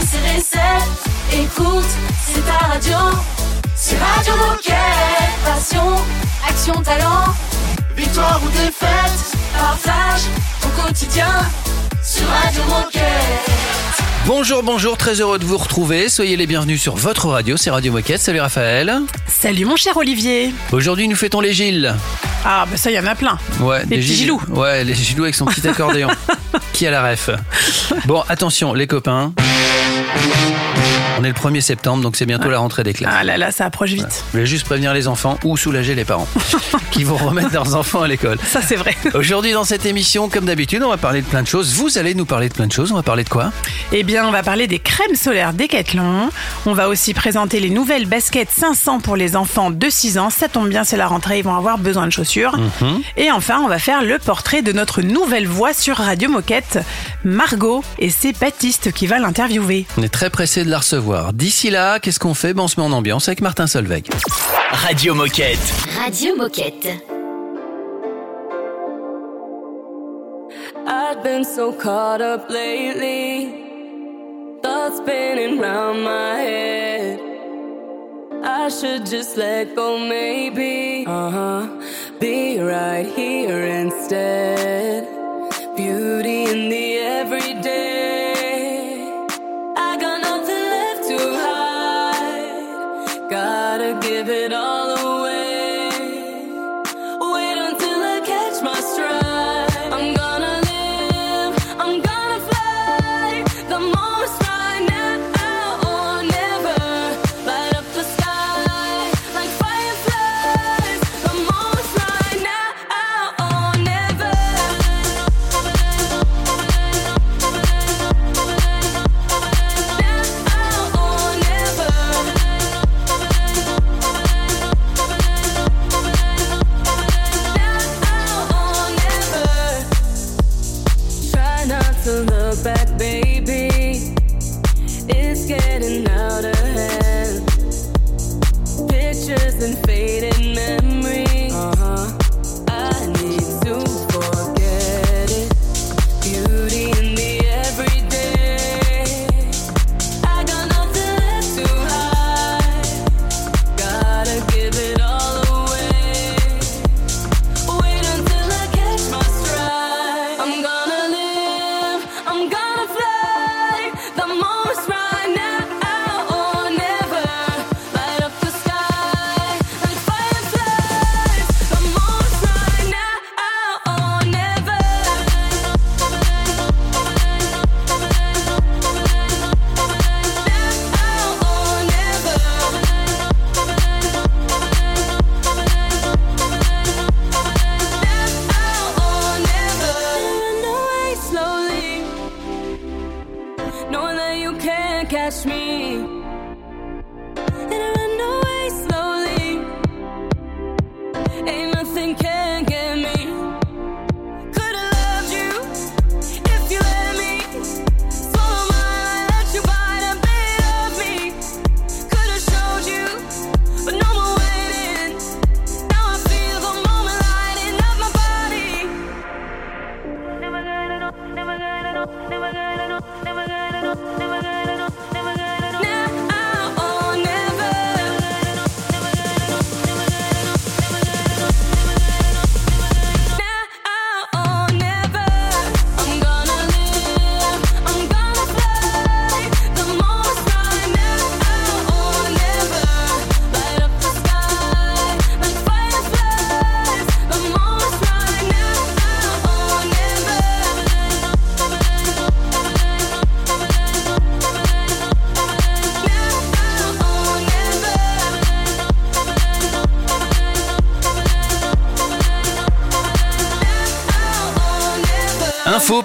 c'est. Écoute, c'est ta radio. C'est Radio Moquette. Passion, action, talent. Victoire ou défaite, partage ton quotidien sur Radio Moquette. Bonjour, bonjour, très heureux de vous retrouver. Soyez les bienvenus sur votre radio, c'est Radio Moquette. Salut Raphaël. Salut mon cher Olivier. Aujourd'hui, nous fêtons les Gilles. Ah, bah ça, il y en a plein. Ouais, Les des petits Gilles- Gilous. Ouais, les Gilous avec son petit accordéon. Qui a la ref? Bon, attention, les copains. Thank you. On est le 1er septembre, donc c'est bientôt la rentrée des classes. Ah là là, ça approche vite. Je voulais juste prévenir les enfants ou soulager les parents qui vont remettre leurs enfants à l'école. Ça, c'est vrai. Aujourd'hui, dans cette émission, comme d'habitude, on va parler de plein de choses. Vous allez nous parler de plein de choses. On va parler de quoi? Eh bien, on va parler des crèmes solaires Decathlon. On va aussi présenter les nouvelles baskets 500 pour les enfants de 6 ans. Ça tombe bien, c'est la rentrée, ils vont avoir besoin de chaussures. Et enfin, on va faire le portrait de notre nouvelle voix sur Radio Moquette, Margot. Et c'est Baptiste qui va l'interviewer. On est très pressé de la recevoir. D'ici là, qu'est-ce qu'on fait? Ben, On se met en ambiance avec Martin Solveig. Radio Moquette. Radio Moquette. I've been so caught up lately, thoughts spinning round my head. I should just let go, maybe. Uh huh. Be right here instead. Beauty in the everyday. Give it all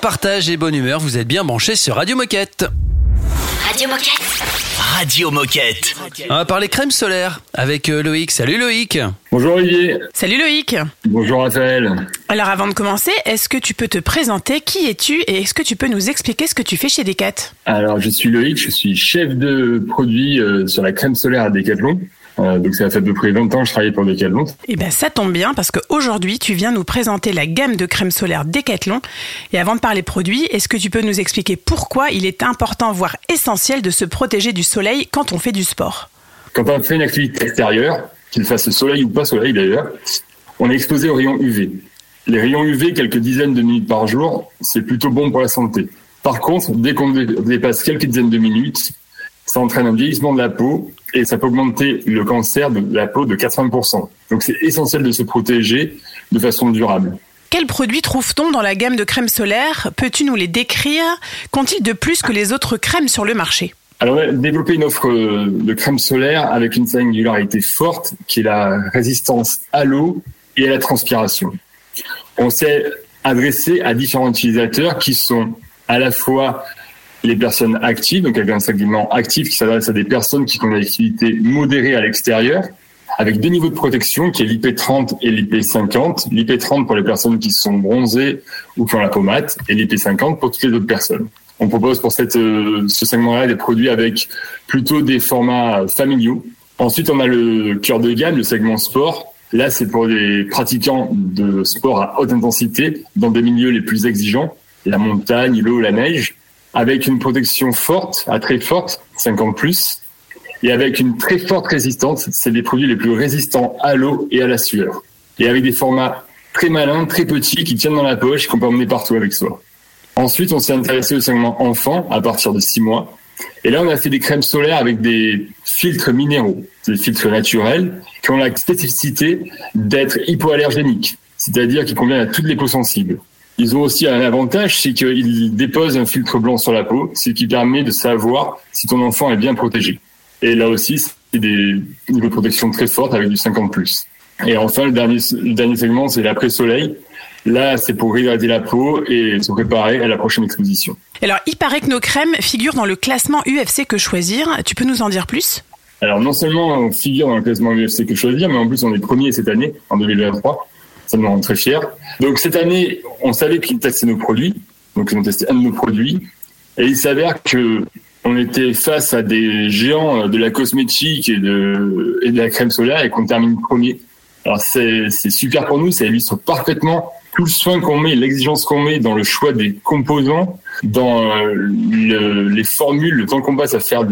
partage et bonne humeur, vous êtes bien branchés sur Radio Moquette. Radio Moquette. Radio Moquette. On va parler crème solaire avec euh, Loïc. Salut Loïc Bonjour Olivier, Salut Loïc. bonjour Raphaël. Alors avant de commencer, est-ce que tu peux te présenter? Qui es-tu Et est-ce que tu peux nous expliquer ce que tu fais chez Decat Alors je suis Loïc, je suis chef de produit euh, sur la crème solaire à Decathlon. Euh, donc ça fait à peu près 20 ans que je travaille pour Decathlon. Eh ben ça tombe bien parce qu'aujourd'hui tu viens nous présenter la gamme de crème solaire Décathlon. Et avant de parler produits, est-ce que tu peux nous expliquer pourquoi il est important, voire essentiel, de se protéger du soleil quand on fait du sport? Quand on fait une activité extérieure, qu'il fasse soleil ou pas soleil d'ailleurs, on est exposé aux rayons UV. Les rayons UV, quelques dizaines de minutes par jour, c'est plutôt bon pour la santé. Par contre, dès qu'on dé- dépasse quelques dizaines de minutes, ça entraîne un vieillissement de la peau et ça peut augmenter le cancer de la peau de 80%. Donc c'est essentiel de se protéger de façon durable. Quels produits trouve-t-on dans la gamme de crème solaire Peux-tu nous les décrire? Qu'ont-ils de plus que les autres crèmes sur le marché? Alors, on a développé une offre euh, de crème solaire avec une singularité forte qui est la résistance à l'eau et à la transpiration. On s'est adressé à différents utilisateurs qui sont à la fois les personnes actives, donc avec un segment actif qui s'adresse à des personnes qui font des activités modérées à l'extérieur, avec deux niveaux de protection qui est l'IP30 et l'IP50. L'IP30 pour les personnes qui sont bronzées ou qui ont la peau mate et l'IP50 pour toutes les autres personnes. On propose pour cette, euh, ce segment-là des produits avec plutôt des formats familiaux. Ensuite, on a le cœur de gamme, le segment sport. Là, c'est pour les pratiquants de sport à haute intensité dans des milieux les plus exigeants, la montagne, l'eau, la neige, avec une protection forte, à très forte, 50 plus, et avec une très forte résistance. C'est des produits les plus résistants à l'eau et à la sueur. Et avec des formats très malins, très petits, qui tiennent dans la poche, qu'on peut emmener partout avec soi. Ensuite, on s'est intéressé au segment enfant à partir de 6 mois. Et là, on a fait des crèmes solaires avec des filtres minéraux, des filtres naturels, qui ont la spécificité d'être hypoallergéniques, c'est-à-dire qu'ils conviennent à toutes les peaux sensibles. Ils ont aussi un avantage, c'est qu'ils déposent un filtre blanc sur la peau, ce qui permet de savoir si ton enfant est bien protégé. Et là aussi, c'est des niveaux de protection très forts avec du 50+. Et enfin, le dernier, le dernier segment, c'est l'après-soleil. Là, c'est pour réhydrater la peau et se préparer à la prochaine exposition. Alors, il paraît que nos crèmes figurent dans le classement UFC Que Choisir. Tu peux nous en dire plus? Alors, non seulement on figure dans le classement UFC Que Choisir, mais en plus, on est premier cette année, en 2023. Ça nous rend très fiers. Donc, cette année, on savait qu'ils testaient nos produits. Donc, ils ont testé un de nos produits. Et il s'avère que on était face à des géants de la cosmétique et de, la crème solaire et qu'on termine premier. Alors, c'est super pour nous. Ça illustre parfaitement tout le soin qu'on met, l'exigence qu'on met dans le choix des composants, dans euh, le- les formules, le temps qu'on passe à faire,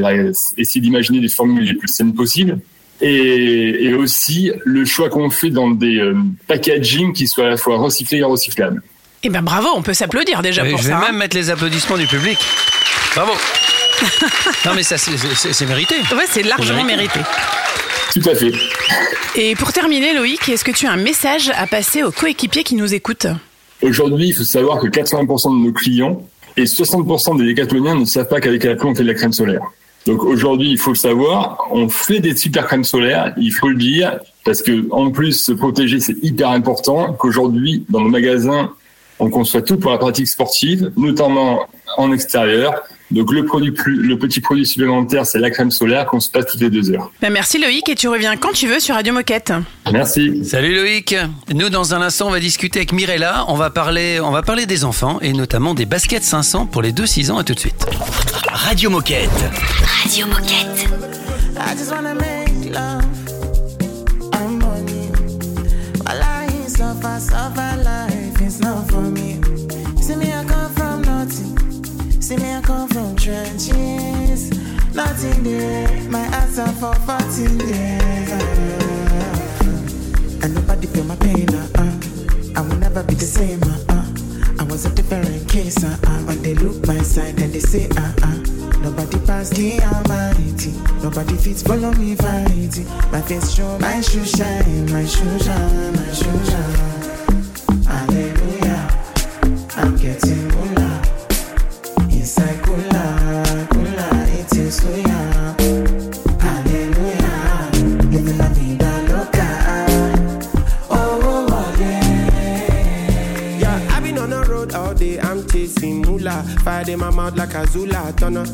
essayer d'imaginer des formules les plus saines possibles, et, et aussi le choix qu'on fait dans des euh, packaging qui soient à la fois recyclés et recyclables. Eh ben bravo, on peut s'applaudir déjà Oui, pour je vais ça. hein. même mettre les applaudissements du public. Bravo. non mais ça c'est- mérité. Ouais, c'est largement mérité. Tout à fait. Et pour terminer, Loïc, est-ce que tu as un message à passer aux coéquipiers qui nous écoutent? Aujourd'hui, il faut savoir que 80% de nos clients et 60% des décathloniens ne savent pas qu'avec Decathlon, on fait de la crème solaire. Donc aujourd'hui, il faut le savoir, on fait des super crèmes solaires, il faut le dire, parce que en plus, se protéger, c'est hyper important, qu'aujourd'hui, dans nos magasins, on conçoit tout pour la pratique sportive, notamment en extérieur. Donc le produit plus, le petit produit supplémentaire, c'est la crème solaire qu'on se passe toutes les deux heures. Ben, Merci Loïc et tu reviens quand tu veux sur Radio Moquette. Merci. Salut Loïc. Nous dans un instant on va discuter avec Mirella. On va parler, on va parler des enfants et notamment des baskets 500 pour les 2-6 ans. À tout de suite. Radio Moquette. Radio Moquette. I just wanna make love and money. While I suffer, suffer trenches. Nothing there. My answer for 14 years. Uh, and nobody feel my pain. Uh, uh. I will never be the same. Uh, uh. I was a different case. Uh, uh. When they look my side and they say, uh, uh. Nobody pass the almighty. Nobody fits follow me fighting. My face show, my shoe shine, my shoe shine, my shoe shine. Hallelujah. I'm getting moolah. In my mouth like a Zula Turner.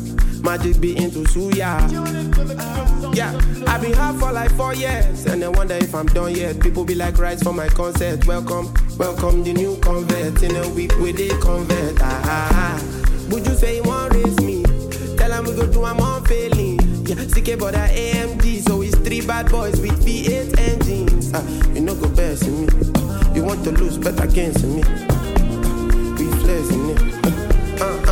Magic be into suya. Yeah, I've been hard for like four years, and I wonder if I'm done yet. People be like, rise for my concert. Welcome, welcome the new convert. In a week with they convert. Ah, ah, ah. Would you say you want raise me? Tell them we go do I'm on failing. Yeah, CK but that AMG, so it's three bad boys with V8 engines. Uh, you know go best in me. You want to lose, bet against me. We flexing it.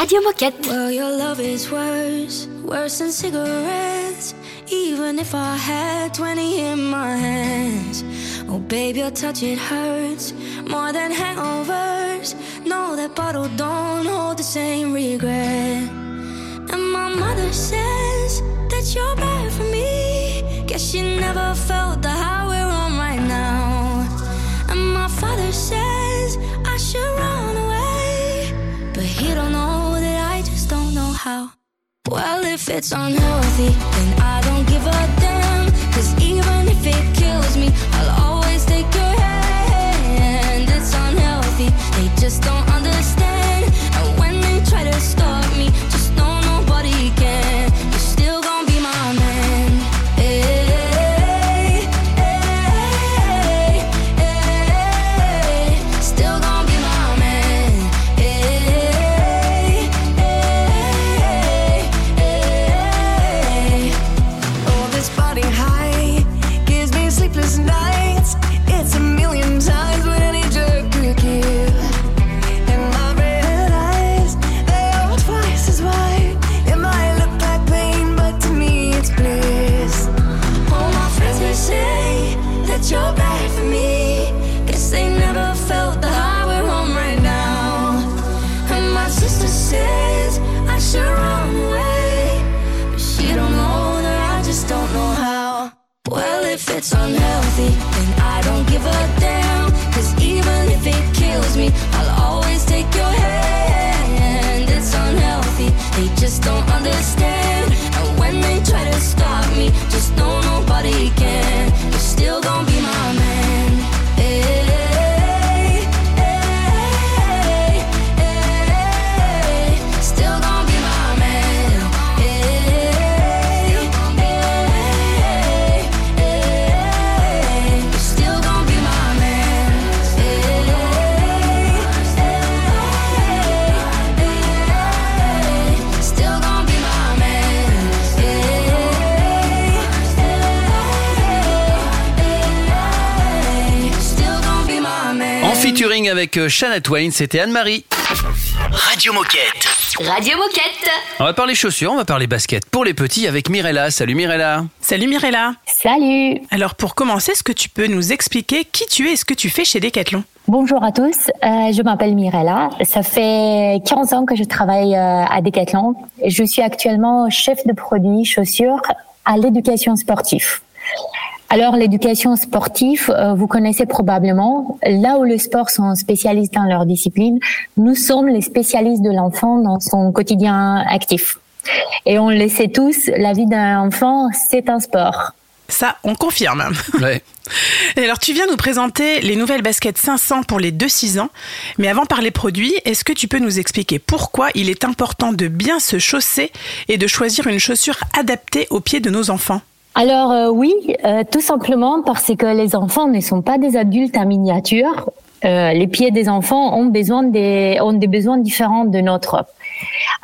Radio Moquette. Well, your love is worse, worse than cigarettes. Even if I had 20 in my hands. Oh, babe, your touch, it hurts more than hangovers. No, that bottle don't hold the same regret. And my mother says that you're bad for me. Guess she never felt the high Well, if it's unhealthy, then I don't give a damn. Cause even if it kills me, I'll always take your hand. Avec euh, Shania Twain, c'était Anne-Marie. Radio Moquette. Radio Moquette. On va parler chaussures, on va parler basket pour les petits avec Mirella. Salut Mirella. Salut Mirella. Salut Alors pour commencer, est-ce que tu peux nous expliquer qui tu es et ce que tu fais chez Decathlon? Bonjour à tous, euh, je m'appelle Mirella. Ça fait 15 ans que je travaille euh, à Decathlon. Je suis actuellement chef de produit chaussures à l'éducation sportive. Alors l'éducation sportive, euh, vous connaissez probablement, là où les sports sont spécialistes dans leur discipline, nous sommes les spécialistes de l'enfant dans son quotidien actif. Et on le sait tous, la vie d'un enfant, c'est un sport. Ça, on confirme. Ouais. Et alors, tu viens nous présenter les nouvelles baskets 500 pour les 2-6 ans. Mais avant par les produits, est-ce que tu peux nous expliquer pourquoi il est important de bien se chausser et de choisir une chaussure adaptée aux pieds de nos enfants? Alors euh, oui, euh, tout simplement parce que les enfants ne sont pas des adultes en miniature. Euh, les pieds des enfants ont besoin des ont des besoins différents de notre.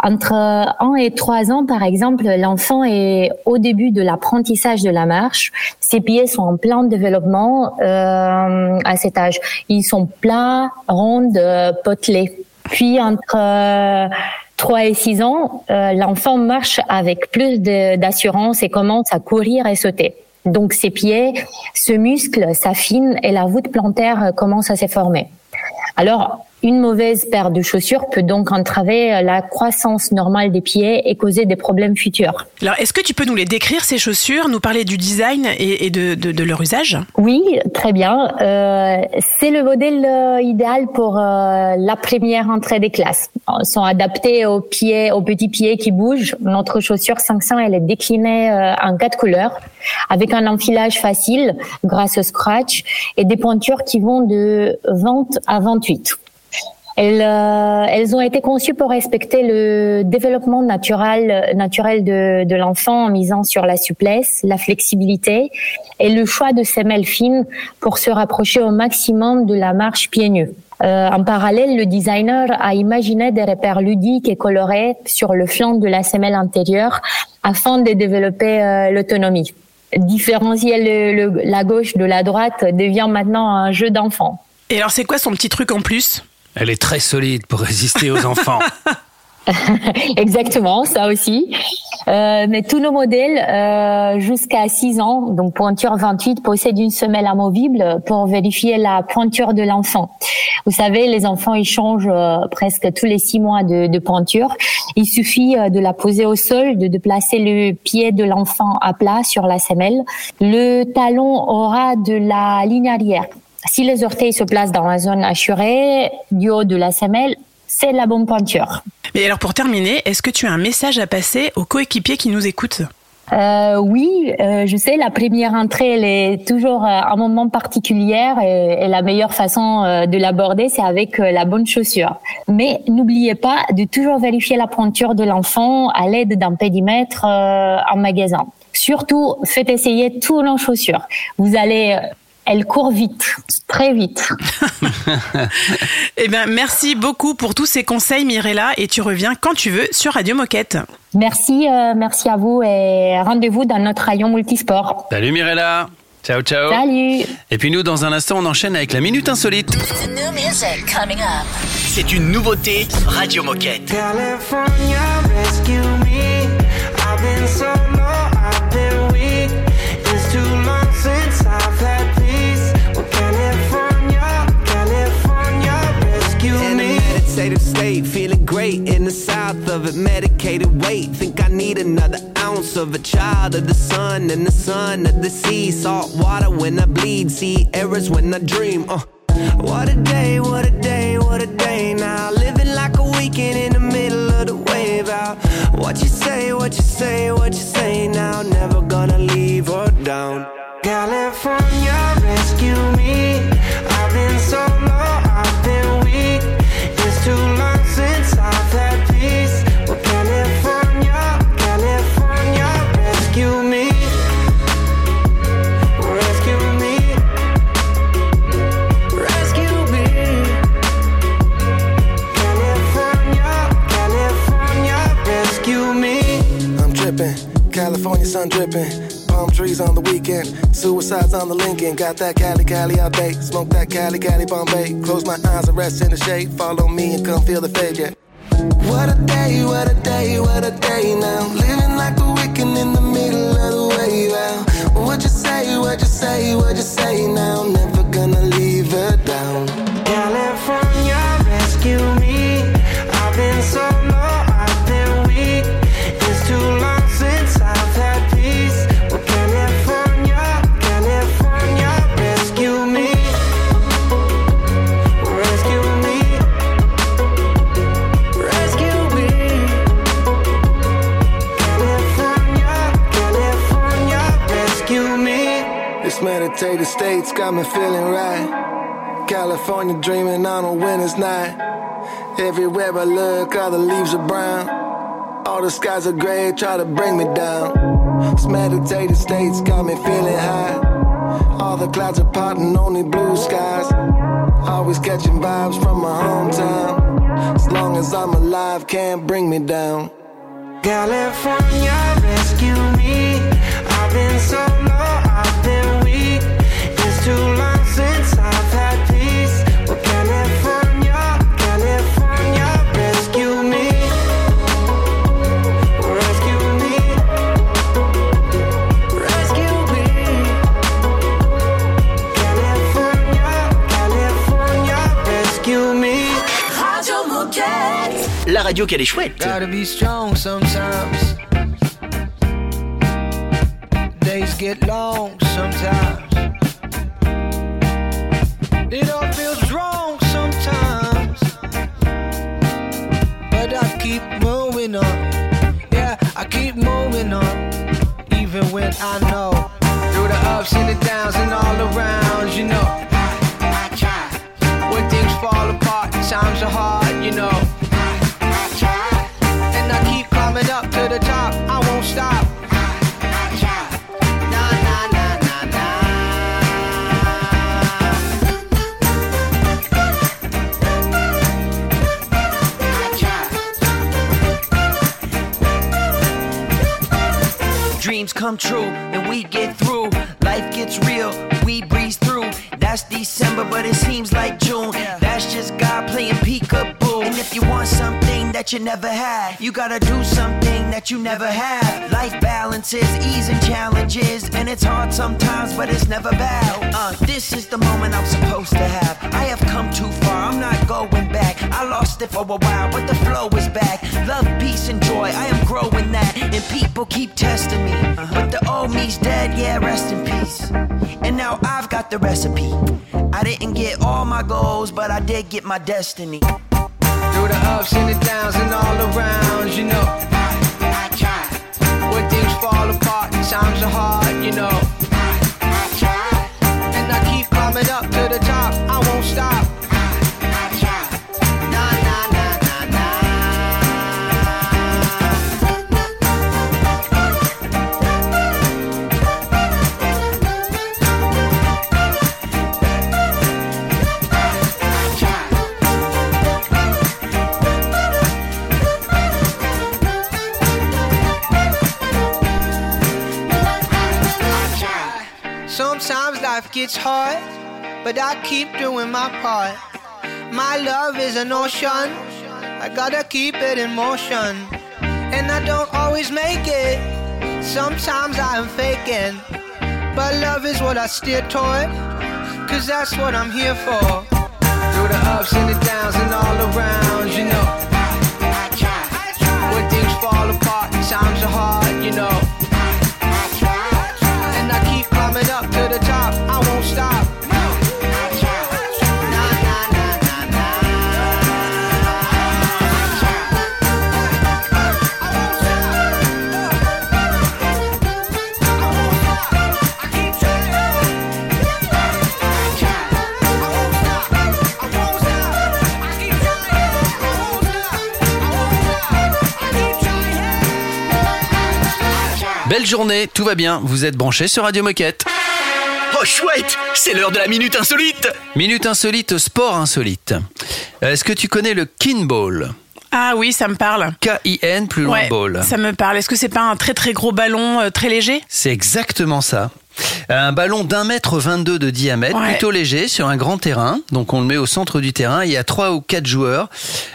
Entre 1 et 3 ans, par exemple, l'enfant est au début de l'apprentissage de la marche. Ses pieds sont en plein développement euh, à cet âge. Ils sont plats, ronds, euh, potelés. Puis entre euh, 3 et 6 ans, euh, l'enfant marche avec plus d'assurance et commence à courir et sauter. Donc ses pieds se musclent, s'affinent et la voûte plantaire euh, commence à se former. Alors, Une mauvaise paire de chaussures peut donc entraver la croissance normale des pieds et causer des problèmes futurs. Alors, est-ce que tu peux nous les décrire, ces chaussures, nous parler du design et, et de, de, de leur usage? Oui, très bien. Euh, c'est le modèle euh, idéal pour euh, la première entrée des classes. Ils sont adaptés aux pieds, aux petits pieds qui bougent. Notre chaussure 500, elle est déclinée euh, en quatre couleurs, avec un enfilage facile grâce au scratch et des pointures qui vont de 20 à 28. Elles, euh, elles ont été conçues pour respecter le développement naturel, naturel de, de l'enfant en misant sur la souplesse, la flexibilité et le choix de semelles fines pour se rapprocher au maximum de la marche pieds nus. Euh, en parallèle, le designer a imaginé des repères ludiques et colorés sur le flanc de la semelle antérieure afin de développer euh, l'autonomie. Différencier le- le- la gauche de la droite devient maintenant un jeu d'enfant. Et alors, c'est quoi son petit truc en plus? Elle est très solide pour résister aux enfants. Exactement, ça aussi. Euh, mais tous nos modèles euh, jusqu'à 6 ans, donc pointure 28, possèdent une semelle amovible pour vérifier la pointure de l'enfant. Vous savez, les enfants ils changent euh, presque tous les 6 mois de, de pointure. Il suffit euh, de la poser au sol, de, de placer le pied de l'enfant à plat sur la semelle. Le talon aura de la ligne arrière. Si les orteils se placent dans la zone assurée du haut de la semelle, c'est la bonne pointure. Et alors, pour terminer, est-ce que tu as un message à passer aux coéquipiers qui nous écoutent Euh, oui, euh, je sais, la première entrée, elle est toujours euh, un moment particulier et, et la meilleure façon euh, de l'aborder, c'est avec euh, la bonne chaussure. Mais n'oubliez pas de toujours vérifier la pointure de l'enfant à l'aide d'un pédimètre euh, en magasin. Surtout, faites essayer tous nos chaussures. Vous allez, elles courent vite, très vite. Eh bien, merci beaucoup pour tous ces conseils, Mirella, et tu reviens quand tu veux sur Radio Moquette. Merci, euh, merci à vous et rendez-vous dans notre rayon multisport. Salut Mirella. Ciao, ciao. Salut. Et puis nous, dans un instant, on enchaîne avec la Minute Insolite. C'est une nouveauté Radio Moquette. California, rescue me. I've been so Weight, think I need another ounce of a child of the sun and the sun of the sea. Salt water when I bleed, see errors when I dream. Uh. What a day, what a day, what a day now. Living like a weekend in the middle of the wave out. What you say, what you say, what you say now. Never gonna leave her down. Sun dripping. Palm trees on the weekend, suicides on the Lincoln. Got that Cali Cali all day, smoke that Cali Cali Bombay. Close my eyes and rest in the shade. Follow me and come feel the fade. Yeah. What a day, what a day, what a day now. Living like a weekend in the middle of the wave out. What you say, what you say, what you say now. Never gonna leave her down. Meditative state's got me feeling right. California dreaming on a winter's night. Everywhere I look, all the leaves are brown. All the skies are gray, try to bring me down. This meditative state's got me feeling high. All the clouds are parting, only blue skies. Always catching vibes from my hometown. As long as I'm alive, can't bring me down. California, rescue me. I've been so low, radio qu'elle est chouette. Gotta be strong sometimes. Days get long sometimes. It all feels wrong sometimes. But I keep moving on. Yeah, I keep moving on. Even when I know. Through the ups and the downs and all around, you know. I try. When things fall apart, times are hard, you know. To the top, I won't stop. Dreams come true and we get through. Life gets real, we through. That's December, but it seems like June. That's just God playing peekaboo. And if you want something that you never had, you gotta do something that you never had. Life balances, ease and challenges, and it's hard sometimes, but it's never bad. Uh, this is the moment I'm supposed to have. I have come too far, I'm not going back. Lost it for a while, but the flow is back. Love, peace, and joy, I am growing that. And people keep testing me. But the old me's dead, yeah, rest in peace. And now I've got the recipe. I didn't get all my goals, but I did get my destiny. Through the ups and the downs and all around, you know. I I try. When things fall apart, times are hard, you know. I, I try. And I keep climbing up to the top, I won't stop. Life gets hard, but I keep doing my part. My love is an ocean, I gotta keep it in motion. And I don't always make it, sometimes I am faking. But love is what I steer toward, cause that's what I'm here for. Through the ups and the downs and all around, you know. I try. When things fall apart, times are hard, you know. Belle journée, tout va bien, vous êtes branchés sur Radio Moquette. Oh chouette, c'est l'heure de la minute insolite. Minute insolite, sport insolite. Euh, Est-ce que tu connais le kinball? Ah oui, ça me parle. K-I-N plus loin Ouais, ball. ça me parle. Est-ce que c'est pas un très très gros ballon euh, très léger? C'est exactement ça. Un ballon d'un mètre 22 de diamètre, Ouais. plutôt léger, sur un grand terrain. Donc on le met au centre du terrain. Il y a trois ou quatre joueurs.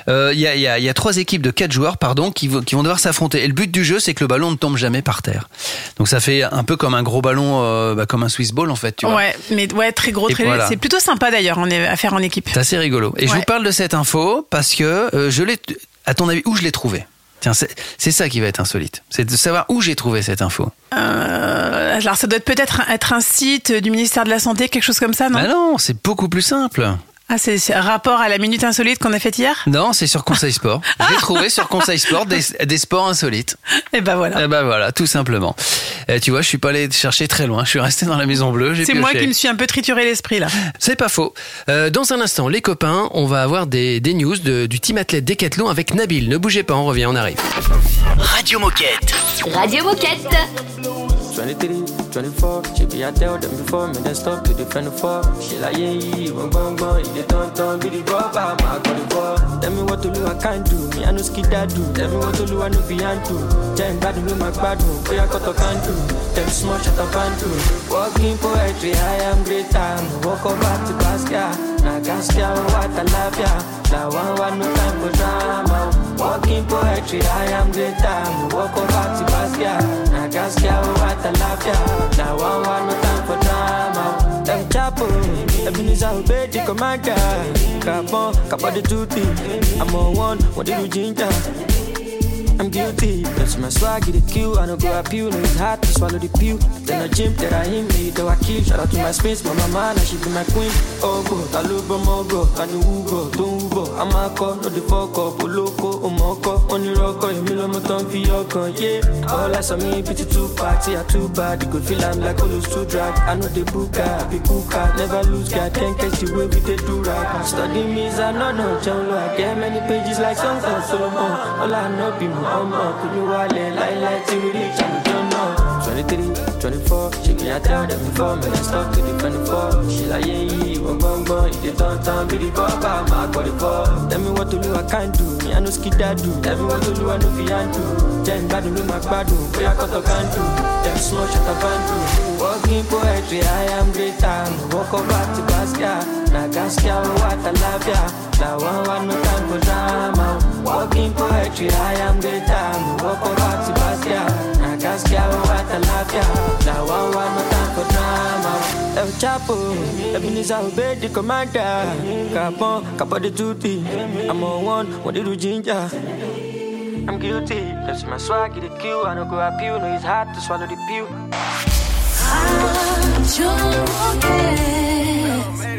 Euh, il, y a, il, y a, il y a trois équipes de quatre joueurs, pardon, qui, vont- qui vont devoir s'affronter. Et le but du jeu, c'est que le ballon ne tombe jamais par terre. Donc ça fait un peu comme un gros ballon, euh, bah, comme un Swiss ball en fait. Tu vois. Ouais, mais ouais, très gros, très voilà. léger. C'est plutôt sympa d'ailleurs à faire en équipe. C'est assez rigolo. Et je vous parle de cette info parce que euh, je l'ai. À ton avis, où je l'ai trouvée? Tiens, c'est ça qui va être insolite. C'est de savoir où j'ai trouvé cette info. Euh, alors ça doit peut-être être un site du ministère de la Santé, quelque chose comme ça, non? Ah non, c'est beaucoup plus simple. Ah, c'est rapport à la minute insolite qu'on a faite hier Non, c'est sur Conseil Sport. J'ai trouvé sur Conseil Sport des, des sports insolites. Et ben voilà. Et ben voilà, tout simplement. Et tu vois, je suis pas allé chercher très loin. Je suis resté dans la Maison Bleue. j'ai C'est moi qui me suis un peu trituré l'esprit là. C'est pas faux. Euh, dans un instant, les copains, on va avoir des, des news de- du team athlète Décathlon avec Nabil. Ne bougez pas, on revient, on arrive. Radio Moquette. Radio Moquette. 23, 24, she be I tell them before me, then stop to defend the fuck. She like, yeah, yeah, bang, bang, bang, you don't, don't be the rubber, I'm got the ball. Tell me what to do, I can't do, me, I know skid do. Tell me what to do, I know be do. Jam bad, do my oh, boy, I got to can do. Tell me small, shut up and do. Walking poetry, I am great time. Walk over to Basquiat, now Gaskia, oh, what I love ya. Now one, one, no time for drama. Walking poetry, I am great time. Walk over to Basquiat, now Gaskia, oh, what I love ya. Now one, one, Ebenezer obey the commander. Carbon, carbon the two. I'm on one, what did you ginger? I'm guilty. That's my swag, a kill. I don't go appeal, no, it's hard to swallow the pill. Then I jump, that I hit me, though I kill. Shout out to my space, my mama, now she be my queen. Oh, go, I love more, go. Can you go, don't go. I'm a call, no, the fuck up, oh, loco, oh, moko. On your rock, oh, you mill on my tongue for your gun, yeah. All I saw me, pity too party, I too bad. You could feel I'm like all those two drag. I know the book, I be cat, never lose, God. Can't catch the way we they do right. Study me, I know, no, John I get many pages like songs of Solomon. Uh, all I know, be my mama Could you all lie like till we reach Jannah 23, 24, she me I tell them before Me I stop to the 24 She like yeah, yeah, you a bum bum If they don't time, be the pop I'm out for Tell me what to do, I can't do Me I no skid that do. Tell me what to do, I no fi hand do. Ten bad do, my bad do Boya cut a can do Them slow, shut a band do. Walking poetry, I am greater. Walk over to Basquiat Nagaskia, what I love ya làwọn wá no time for drama. working poetry i am greater. work over to basquiat. na gaskia owó àtàlábíà. làwọn wá no time for drama. El Chapo, Ebenezer obey the commander. Capon, capo the duty. I'm on one, what did you ginger? I'm guilty. That's my swag, a kill. I don't go appeal, no, it's hard to swallow the pill. Ah.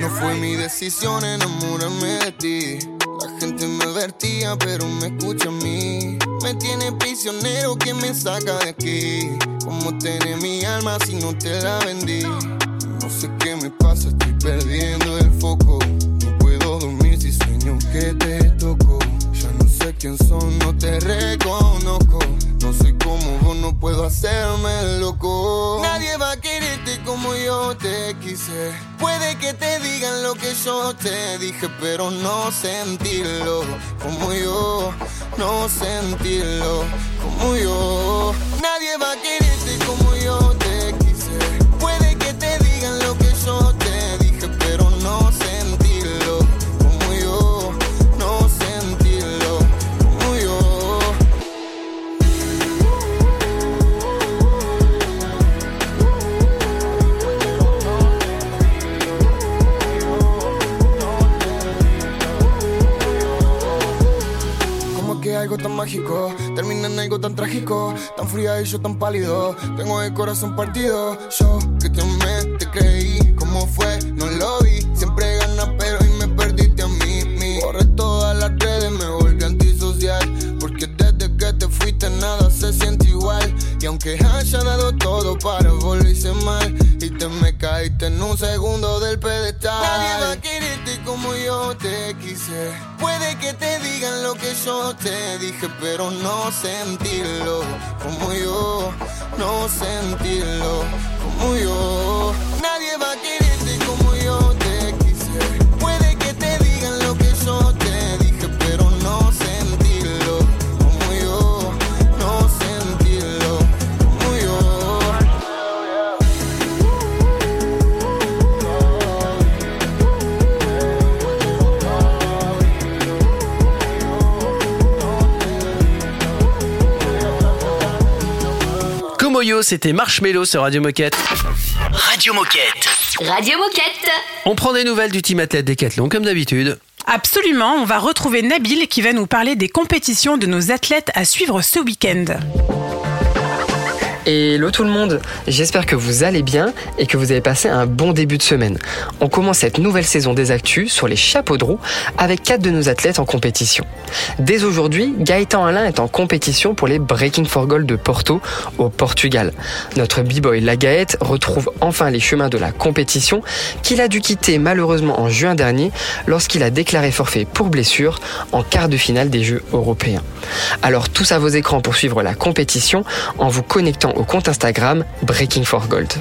No fue mi decisión enamorarme de ti. La gente me advertía, pero me escucha a mí. Me tiene prisionero que me saca de aquí. ¿Cómo tener mi alma si no te la vendí? No sé qué me pasa, estoy perdiendo el foco. No puedo dormir si sueño que te toco. Ya no sé quién son, no te reconozco. No soy como vos, no puedo hacerme loco. Nadie va a quererte como yo te quise. Puede que te digan lo que yo te dije, pero no sentirlo como yo. No sentirlo como yo. Nadie va a quererte tan mágico termina en algo tan trágico? Tan fría y yo tan pálido. Tengo el corazón partido. Yo que te amé, te creí. ¿Cómo fue? No lo vi. Siempre ganas, pero hoy me perdiste a mí. mí. Borré todas las redes, me volví antisocial. Porque desde que te fuiste nada se siente igual. Y aunque haya dado todo para volverse mal. Te me caíste en un segundo del pedestal. Nadie va a quererte como yo te quise. Puede que te digan lo que yo te dije, pero no sentirlo como yo. No sentirlo como yo. Nadie va a quererte C'était Marshmello sur Radio Moquette. Radio Moquette. Radio Moquette. On prend des nouvelles du team athlète Décathlon comme d'habitude. Absolument, on va retrouver Nabil qui va nous parler des compétitions de nos athlètes à suivre ce week-end. Hello tout le monde, j'espère que vous allez bien et que vous avez passé un bon début de semaine. On commence cette nouvelle saison des actus sur les chapeaux de roue avec quatre de nos athlètes en compétition. Dès aujourd'hui, Gaëtan Alain est en compétition pour les Breaking for Gold de Porto au Portugal. Notre b-boy Lagaette retrouve enfin les chemins de la compétition qu'il a dû quitter malheureusement en juin dernier lorsqu'il a déclaré forfait pour blessure en quart de finale des Jeux européens. Alors tous à vos écrans pour suivre la compétition en vous connectant au compte Instagram Breaking for Gold.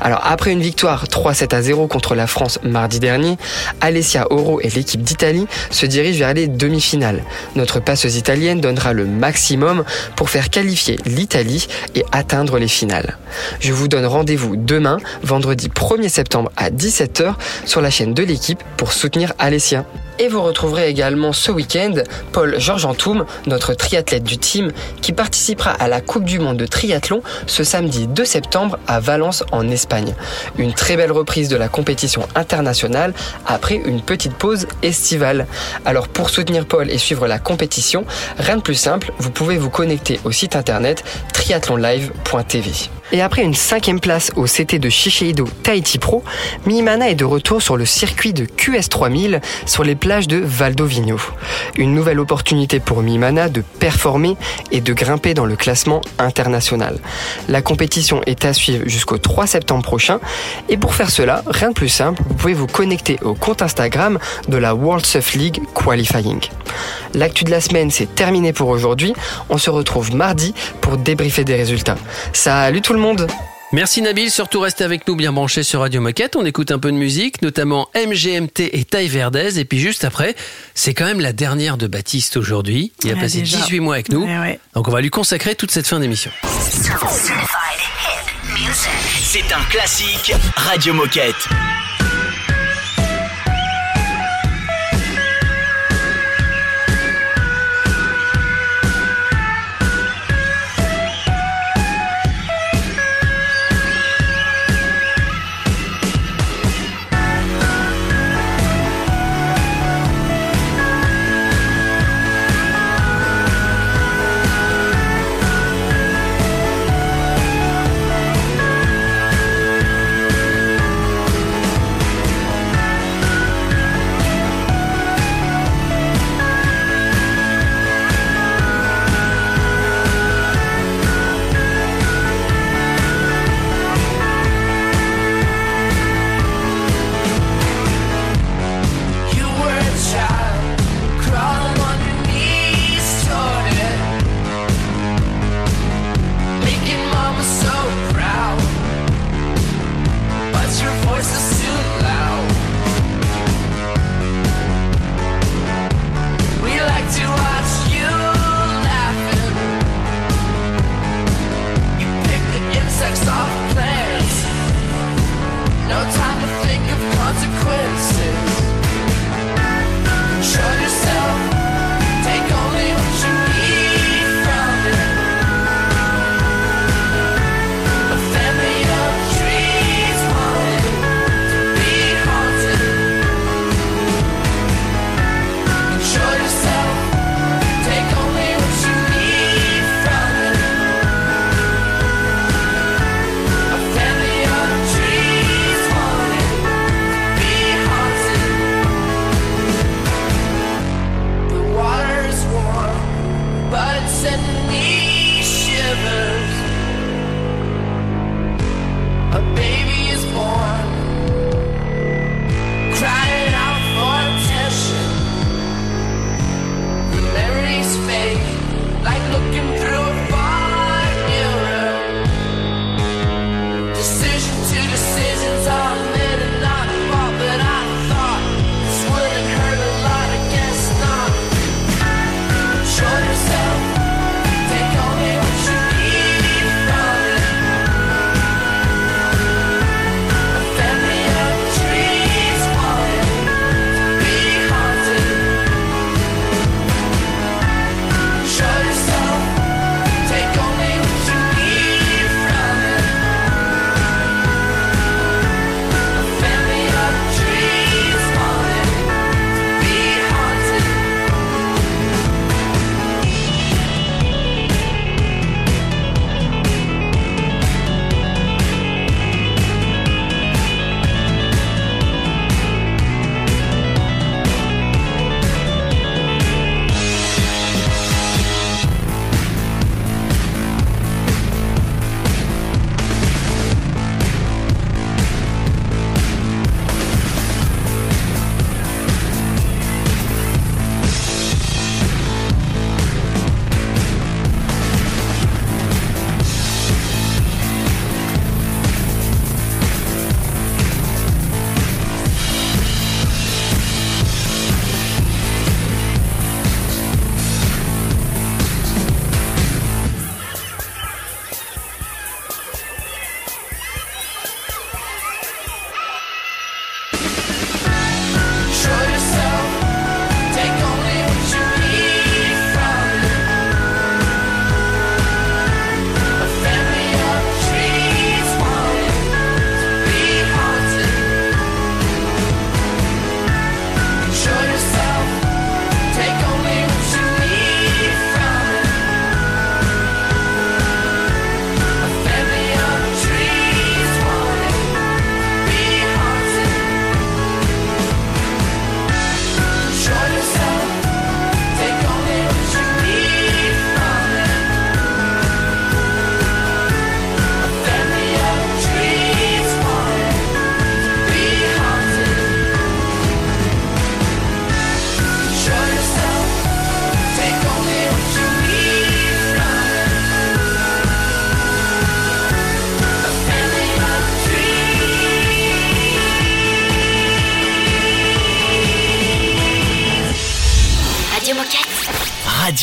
Alors après une victoire 3-7 à 0 contre la France mardi dernier, Alessia Oro et l'équipe d'Italie se dirigent vers les demi-finales. Notre passeuse italienne donnera le maximum pour faire qualifier l'Italie et atteindre les finales. Je vous donne rendez-vous demain, vendredi 1er septembre à 17h sur la chaîne de l'équipe pour soutenir Alessia. Et vous retrouverez également ce week-end Paul Georges Antoum, notre triathlète du team, qui participera à la Coupe du Monde de triathlon ce samedi 2 septembre à Valence en Espagne. Une très belle reprise de la compétition internationale après une petite pause estivale. Alors pour soutenir Paul et suivre la compétition, rien de plus simple, vous pouvez vous connecter au site internet triathlonlive.tv. Et après une cinquième place au CT de Shiseido Tahiti Pro, Mimana est de retour sur le circuit de QS3000 sur les plages de Valdovino. Une nouvelle opportunité pour Mimana de performer et de grimper dans le classement international. La compétition est à suivre jusqu'au 3 septembre prochain et pour faire cela, rien de plus simple, vous pouvez vous connecter au compte Instagram de la World Surf League Qualifying. L'actu de la semaine, c'est terminé pour aujourd'hui. On se retrouve mardi pour débriefer des résultats. Salut tout le monde Merci Nabil, surtout restez avec nous bien branchés sur Radio Moquette. On écoute un peu de musique, notamment MGMT et Taille Verdez. Et puis juste après, c'est quand même la dernière de Baptiste aujourd'hui. Il a Ouais, passé déjà. 18 mois avec nous. Ouais, ouais. Donc on va lui consacrer toute cette fin d'émission. C'est un classique Radio Moquette.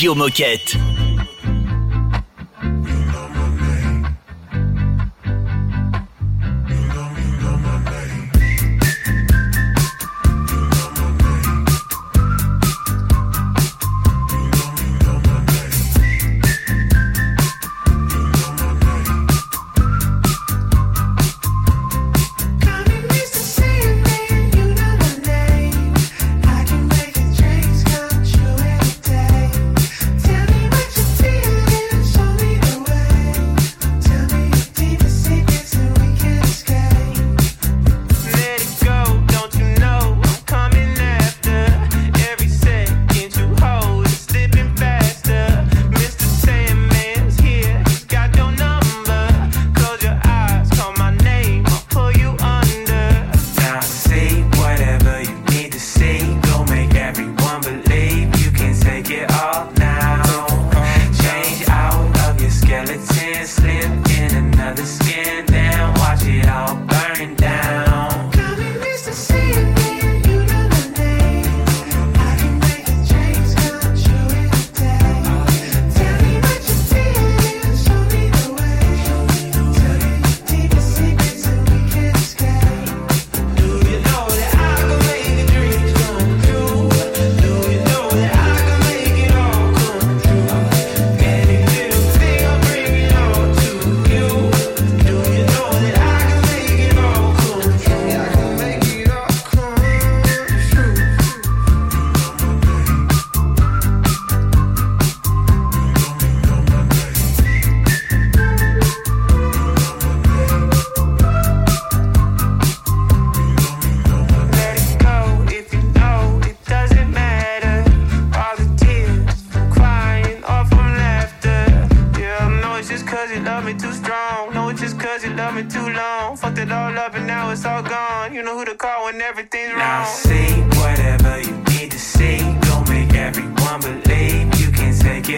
Radio Moquette.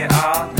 啊。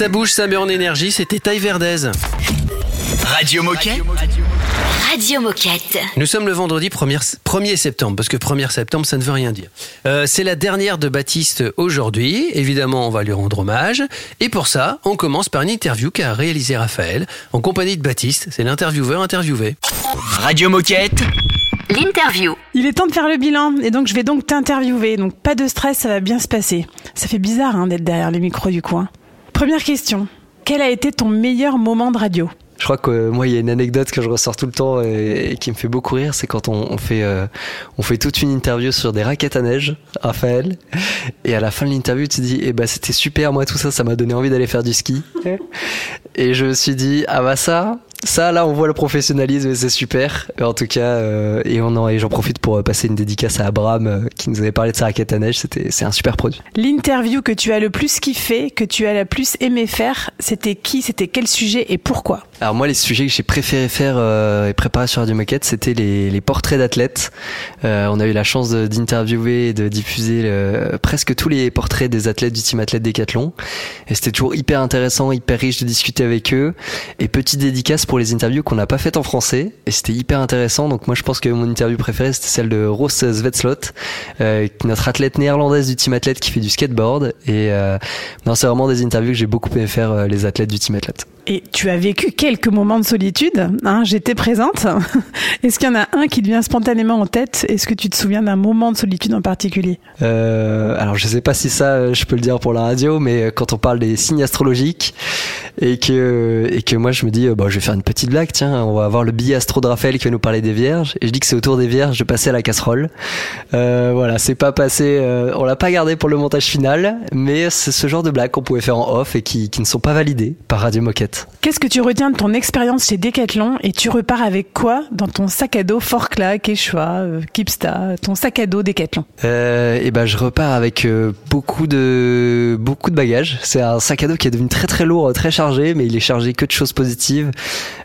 Ça bouge, ça met en énergie, c'était Taille Verdez. Radio Moquette. Radio Moquette. Nous sommes le vendredi 1er, 1er septembre, parce que 1er septembre, ça ne veut rien dire. Euh, c'est la dernière de Baptiste aujourd'hui. Évidemment, on va lui rendre hommage. Et pour ça, on commence par une interview qu'a réalisé Raphaël en compagnie de Baptiste. C'est l'intervieweur interviewé. Radio Moquette. L'interview. Il est temps de faire le bilan et donc je vais donc t'interviewer. Donc pas de stress, ça va bien se passer. Ça fait bizarre hein, d'être derrière les micros du coin. Première question. Quel a été ton meilleur moment de radio? Je crois que euh, moi, il y a une anecdote que je ressors tout le temps et, et qui me fait beaucoup rire, c'est quand on, on fait euh, on fait toute une interview sur des raquettes à neige, Raphaël, et à la fin de l'interview, tu te dis, eh ben c'était super, moi tout ça, ça m'a donné envie d'aller faire du ski. Et je me suis dit, ah bah ça, ça là, on voit le professionnalisme et c'est super. En tout cas, euh, et on en, et j'en profite pour euh, passer une dédicace à Abraham euh, qui nous avait parlé de sa raquette à neige. C'était, c'est un super produit. L'interview que tu as le plus kiffé, que tu as le plus aimé faire, c'était qui C'était quel sujet et pourquoi? Alors moi, les sujets que j'ai préféré faire euh, et préparer sur Radio Moquette, c'était les, les portraits d'athlètes. Euh, on a eu la chance d'interviewer et de diffuser le- presque tous les portraits des athlètes du team athlète Décathlon. Et c'était toujours hyper intéressant, hyper riche de discuter avec eux. Et petite dédicace pour les interviews qu'on n'a pas faites en français. Et c'était hyper intéressant. Donc moi, je pense que mon interview préférée, c'était celle de Ross Svetslot, euh, notre athlète néerlandaise du team athlète qui fait du skateboard. Et euh, non, c'est vraiment des interviews que j'ai beaucoup aimé faire euh, les athlètes du team athlète. Et tu as vécu quelques moments de solitude, hein, j'étais présente. Est-ce qu'il y en a un qui te vient spontanément en tête? Est-ce que tu te souviens d'un moment de solitude en particulier? Euh, alors je sais pas si ça euh, je peux le dire pour la radio, mais euh, quand on parle des signes astrologiques, et que et que moi je me dis bon je vais faire une petite blague tiens on va avoir le billet astro de Raphaël qui va nous parler des vierges. Et je dis que c'est autour des vierges de passer à la casserole. Voilà c'est pas passé on l'a pas gardé pour le montage final mais c'est ce genre de blague qu'on pouvait faire en off et qui, qui ne sont pas validées par Radio Moquette Qu'est-ce que tu retiens de ton expérience chez Decathlon et tu repars avec quoi dans ton sac à dos Forclaz, Quechua, euh, Kipsta, ton sac à dos Decathlon? Euh, et ben je repars avec euh, beaucoup de beaucoup de bagages. C'est un sac à dos qui est devenu très très lourd, très chargé, mais il est chargé que de choses positives,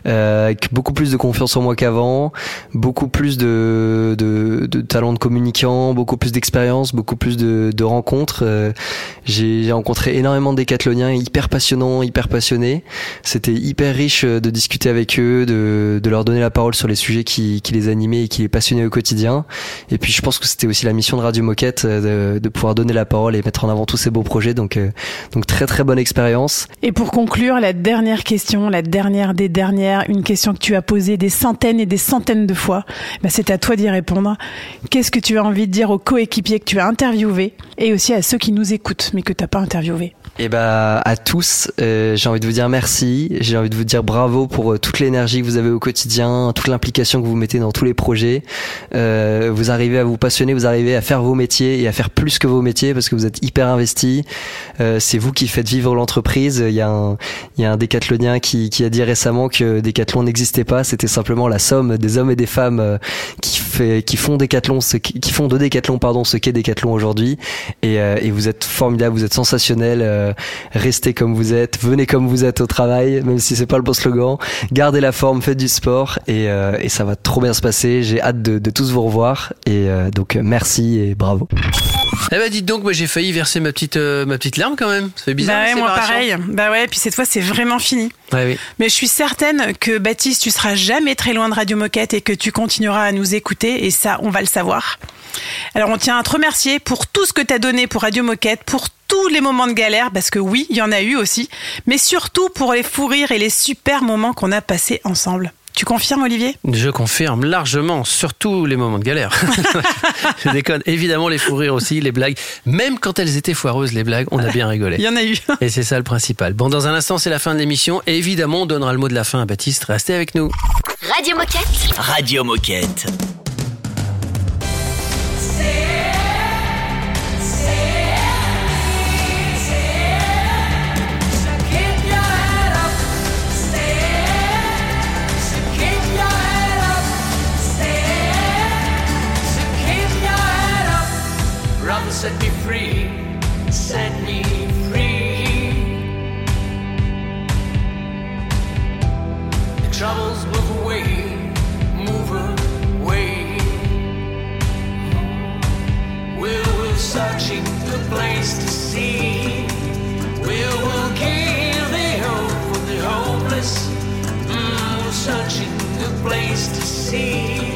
euh, avec beaucoup plus de confiance en moi qu'avant, beaucoup plus de, de, de talent de communicant, beaucoup plus d'expérience, beaucoup plus de, de rencontres. Euh, j'ai rencontré énormément de décathloniens hyper passionnants, hyper passionnés. C'était hyper riche euh, de discuter avec eux, de, leur donner la parole sur les sujets qui, les animaient et qui les passionnaient au quotidien. Et puis je pense que c'était aussi la mission de Radio Moquette euh, de, pouvoir donner la parole et mettre en avant tous ces beaux projets. Donc, euh, donc très très bonne expérience. Et pour conclure, la dernière question, la dernière des dernières, une question que tu as posée des centaines et des centaines de fois, ben c'est à toi d'y répondre. Qu'est-ce que tu as envie de dire aux coéquipiers que tu as interviewés et aussi à ceux qui nous écoutent mais que tu n'as pas interviewés? Et bah à tous, euh, j'ai envie de vous dire merci. J'ai envie de vous dire bravo pour euh, toute l'énergie que vous avez au quotidien, toute l'implication que vous mettez dans tous les projets. Euh, vous arrivez à vous passionner, vous arrivez à faire vos métiers et à faire plus que vos métiers parce que vous êtes hyper investi. Euh, c'est vous qui faites vivre l'entreprise. Il y a un, il y a un décathlonien qui, qui a dit récemment que Décathlon n'existait pas. C'était simplement la somme des hommes et des femmes euh, qui fait, qui font Décathlon, qui font de Décathlon pardon ce qu'est Décathlon aujourd'hui. Et, et vous êtes formidable, vous êtes sensationnel. Euh, restez comme vous êtes, venez comme vous êtes au travail, même si c'est pas le bon slogan. Gardez la forme, faites du sport et, euh, ça va trop bien se passer. J'ai hâte de, tous vous revoir et euh, donc merci et bravo. Eh ben dites donc, moi j'ai failli verser ma petite, euh, ma petite larme quand même. Ça fait bizarre. Bah ouais, moi pareil. Bah ouais, puis cette fois c'est vraiment fini. Ouais, oui. Mais je suis certaine que Baptiste, tu seras jamais très loin de Radio Moquette et que tu continueras à nous écouter et ça, on va le savoir. Alors on tient à te remercier pour tout ce que tu as donné pour Radio Moquette, pour tous les moments de galère, parce que oui, il y en a eu aussi, mais surtout pour les fous rires et les super moments qu'on a passés ensemble. Tu confirmes, Olivier? Je confirme largement, surtout les moments de galère. je déconne. Évidemment, les fous rires aussi, les blagues. Même quand elles étaient foireuses, les blagues, on a bien rigolé. Il y en a eu. Et c'est ça le principal. Bon, dans un instant, c'est la fin de l'émission. Et évidemment, on donnera le mot de la fin à Baptiste. Restez avec nous. Radio Moquette. Radio Moquette. Brother, set me free, set me free. The troubles move away, move away. We're, we're searching the place to see. We're, we'll give the hope for the hopeless. Mm, we're searching the place to see.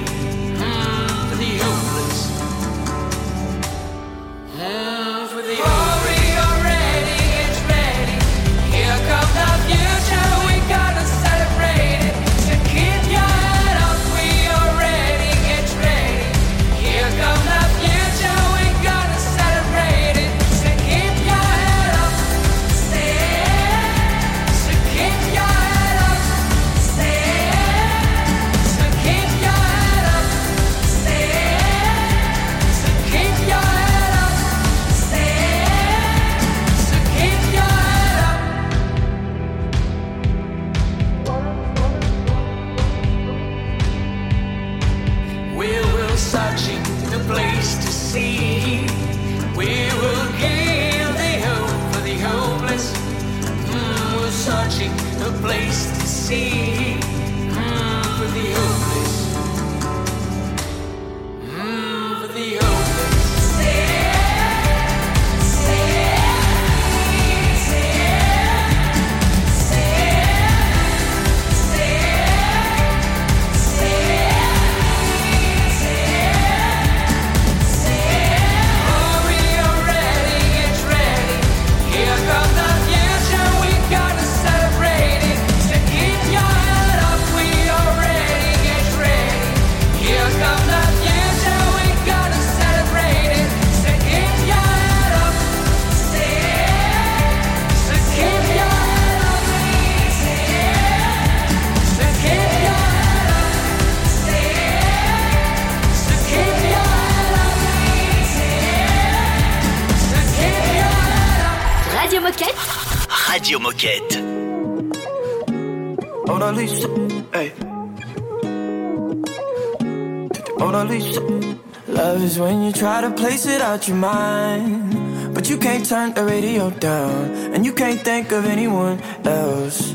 Try to place it out your mind, but you can't turn the radio down, and you can't think of anyone else.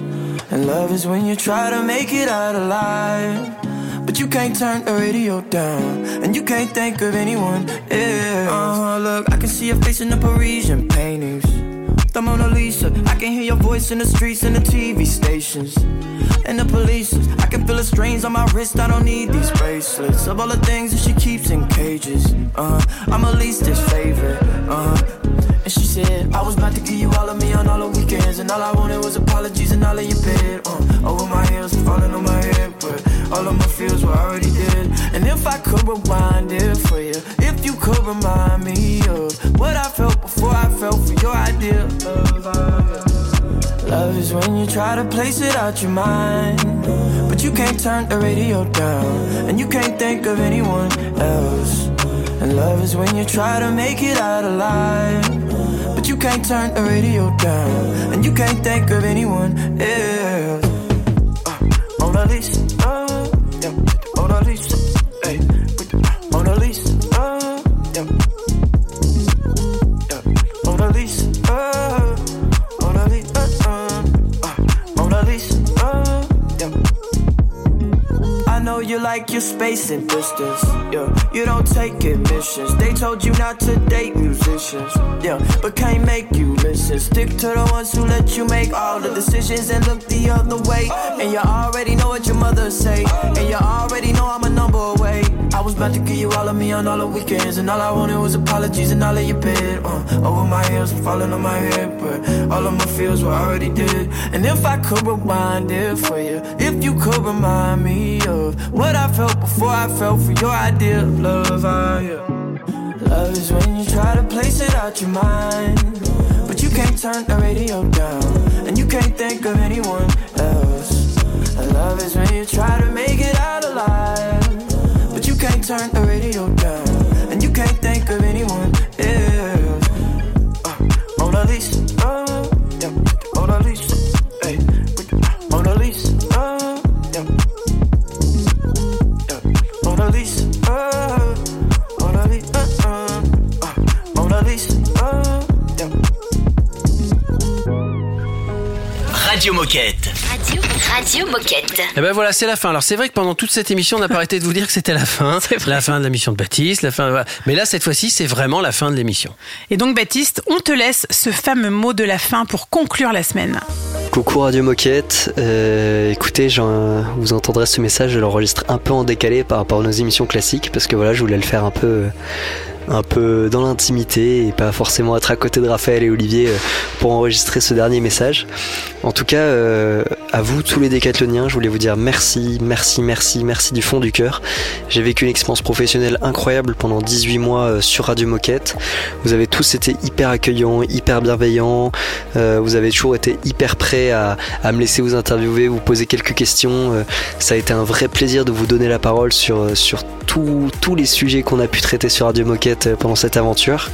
And love is when you try to make it out alive, but you can't turn the radio down, and you can't think of anyone else. Uh-huh, look, I can see your face in the Parisian paintings. The Mona Lisa, I can hear your voice in the streets and the TV stations. And the police, I can feel the strains on my wrist. I don't need these bracelets. Of all the things that she keeps in cages, uh, I'm her leastest favorite. Uh, and she said, I was about to give you all of me on all the weekends. And all I wanted was apologies and all of your bed. Uh, over my heels, falling on my head. But all of my feels were already dead. And if I could rewind it for you could remind me of what I felt before I felt for your idea of love. Love is when you try to place it out your mind, but you can't turn the radio down, and you can't think of anyone else. And love is when you try to make it out alive, but you can't turn the radio down, and you can't think of anyone else. Uh, Mona Lisa, uh, yeah, Mona Lisa, hey, like your space and distance, yeah. You don't take admissions. They told you not to date musicians, yeah, but can't make you listen. Stick to the ones who let you make all the decisions and look the other way. And you already know what your mother say, and you already know I'm a number away. I was about to give you all of me on all the weekends, and all I wanted was apologies and all of your bed. Uh, over my heels, falling on my head, but all of my feels were already dead. And if I could rewind it for you, if you could remind me of what I felt before I felt for your idea of love, I, yeah. Love is when you try to place it out your mind, but you can't turn the radio down, and you can't think of anyone else. Love is when you try to make it out alive, can't turn the radio down, and you can't think of anyone else. Uh, Mona Lisa, uh, yeah, Mona Lisa. Radio Moquette. Radio, Moquette. Et ben voilà, c'est la fin. Alors c'est vrai que pendant toute cette émission, on n'a pas arrêté de vous dire que c'était la fin, la fin de la mission de Baptiste, la fin. voilà. Mais là, cette fois-ci, c'est vraiment la fin de l'émission. Et donc Baptiste, on te laisse ce fameux mot de la fin pour conclure la semaine. Coucou Radio Moquette, Euh, écoutez, j'en- vous entendrez ce message, je l'enregistre un peu en décalé par rapport à nos émissions classiques parce que voilà, je voulais le faire un peu, un peu dans l'intimité et pas forcément être à côté de Raphaël et Olivier euh, pour enregistrer ce dernier message. En tout cas, euh, à vous tous les décathloniens, je voulais vous dire merci, merci, merci, merci du fond du cœur. J'ai vécu une expérience professionnelle incroyable pendant 18 mois euh, sur Radio Moquette. Vous avez tous été hyper accueillants, hyper bienveillants. Vous avez toujours été hyper prêts à, me laisser vous interviewer, vous poser quelques questions. Ça a été un vrai plaisir de vous donner la parole sur tous- les sujets qu'on a pu traiter sur Radio Moquette euh, pendant cette aventure.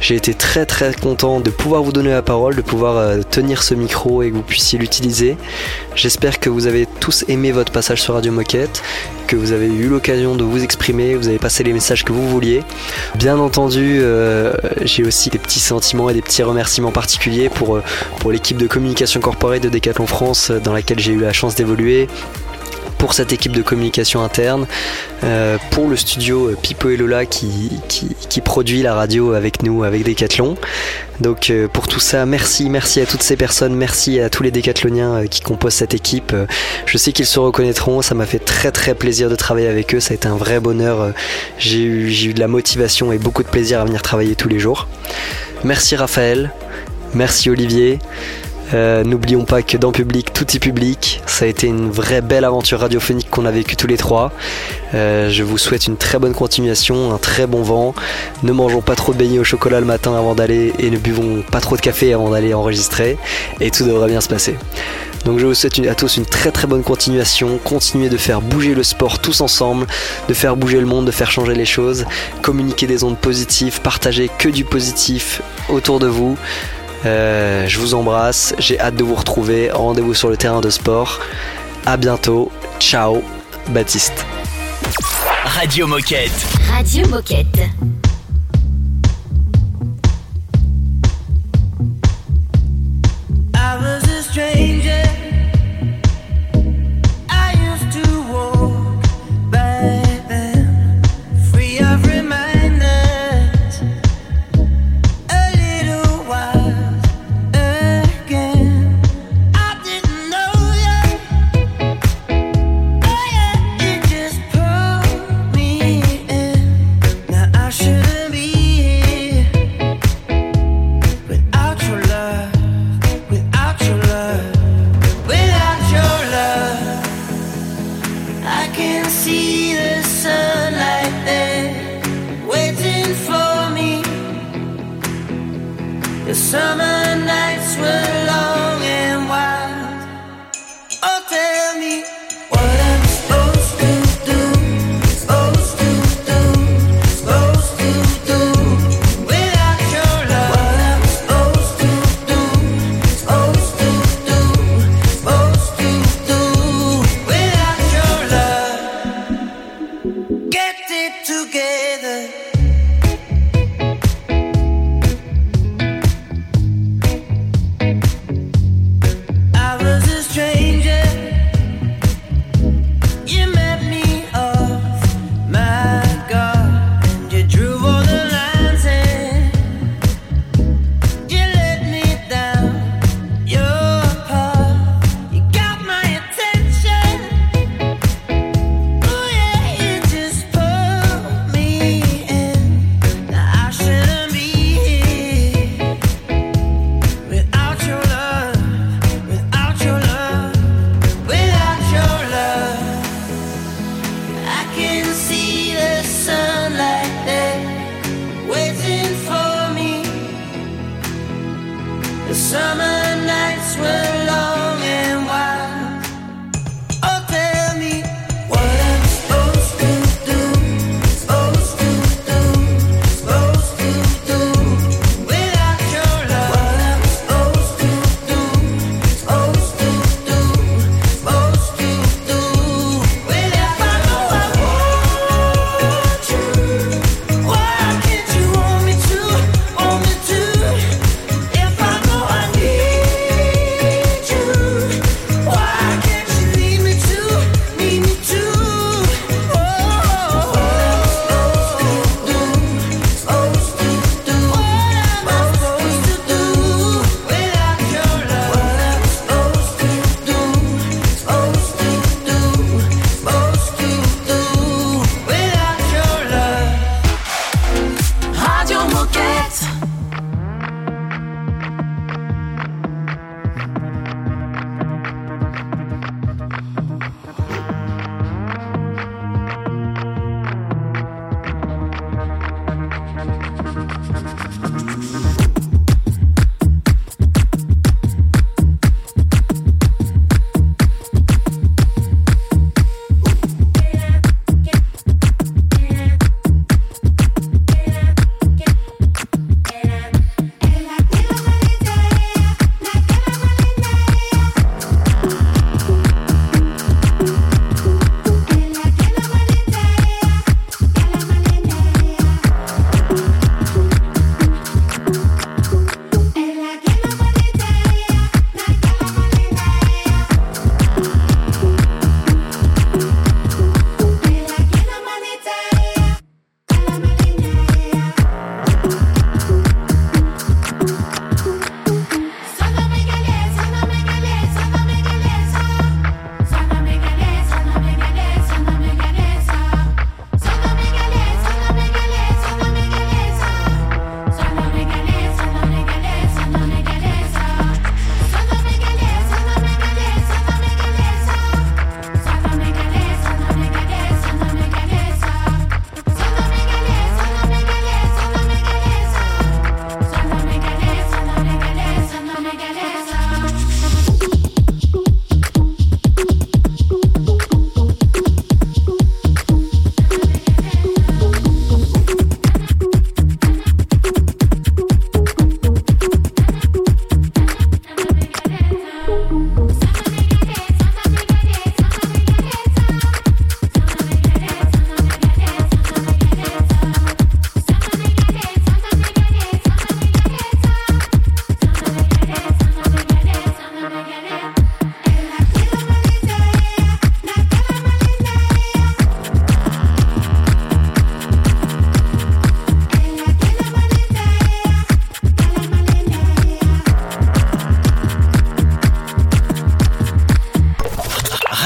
J'ai été très très content de pouvoir vous donner la parole, de pouvoir euh, tenir ce micro et que vous puissiez l'utiliser. J'espère que vous avez tous aimé votre passage sur Radio Moquette, que vous avez eu l'occasion de vous exprimer, vous avez passé les messages que vous vouliez. Bien entendu, euh, j'ai aussi des petits sentiments et des petits remerciements particuliers pour, pour l'équipe de communication corporate de Decathlon France dans laquelle j'ai eu la chance d'évoluer pour cette équipe de communication interne, euh, pour le studio euh, Pipo et Lola qui, produit la radio avec nous, avec Decathlon. Donc euh, pour tout ça, merci, merci à toutes ces personnes, merci à tous les décathloniens qui composent cette équipe. Je sais qu'ils se reconnaîtront, ça m'a fait très très plaisir de travailler avec eux, ça a été un vrai bonheur. J'ai eu, j'ai eu de la motivation et beaucoup de plaisir à venir travailler tous les jours. Merci Raphaël, merci Olivier. Euh, N'oublions pas que dans Public, tout est public. Ça a été une vraie belle aventure radiophonique qu'on a vécue tous les trois. Euh, je vous souhaite une très bonne continuation, un très bon vent. Ne mangeons pas trop de beignets au chocolat le matin avant d'aller et ne buvons pas trop de café avant d'aller enregistrer. Et tout devrait bien se passer. Donc je vous souhaite à tous une très très bonne continuation. Continuez de faire bouger le sport tous ensemble, de faire bouger le monde, de faire changer les choses, communiquer des ondes positives, partager que du positif autour de vous. Euh, je vous embrasse, j'ai hâte de vous retrouver. Rendez-vous sur le terrain de sport. À bientôt. Ciao, Baptiste. Radio Moquette. Radio Moquette.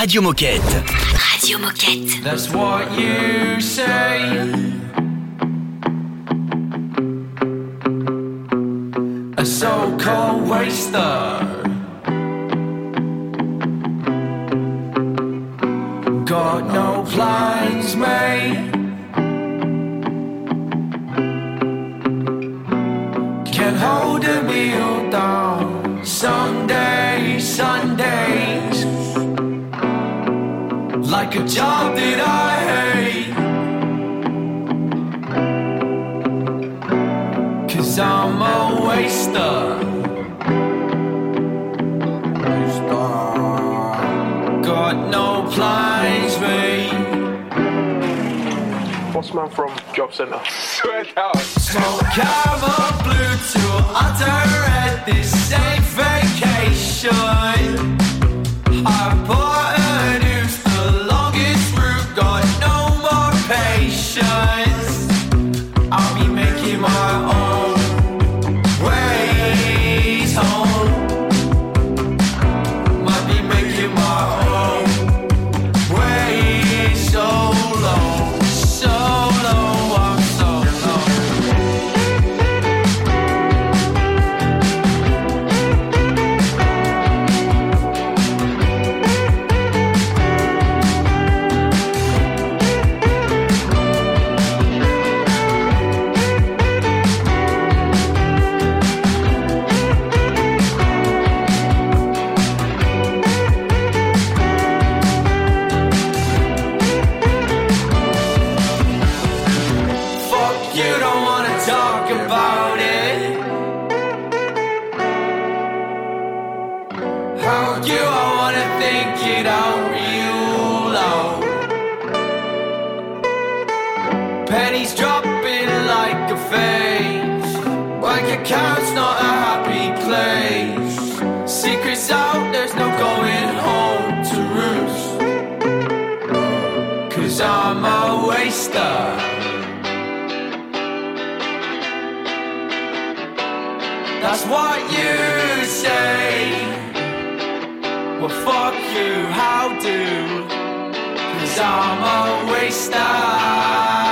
Radio Moquette. Radio Moquette. That's what you say. A so-called waster. Got no plans made. Can't hold a meal down. Sundays, Sundays. Like a job that I hate. Cause I'm a waster. Got no plans, mate. Boss man from Job Centre. Swear down. Smoke camera blue to utter at this safe vacation. I bought Well, fuck you, how do? Cause I'm a waster.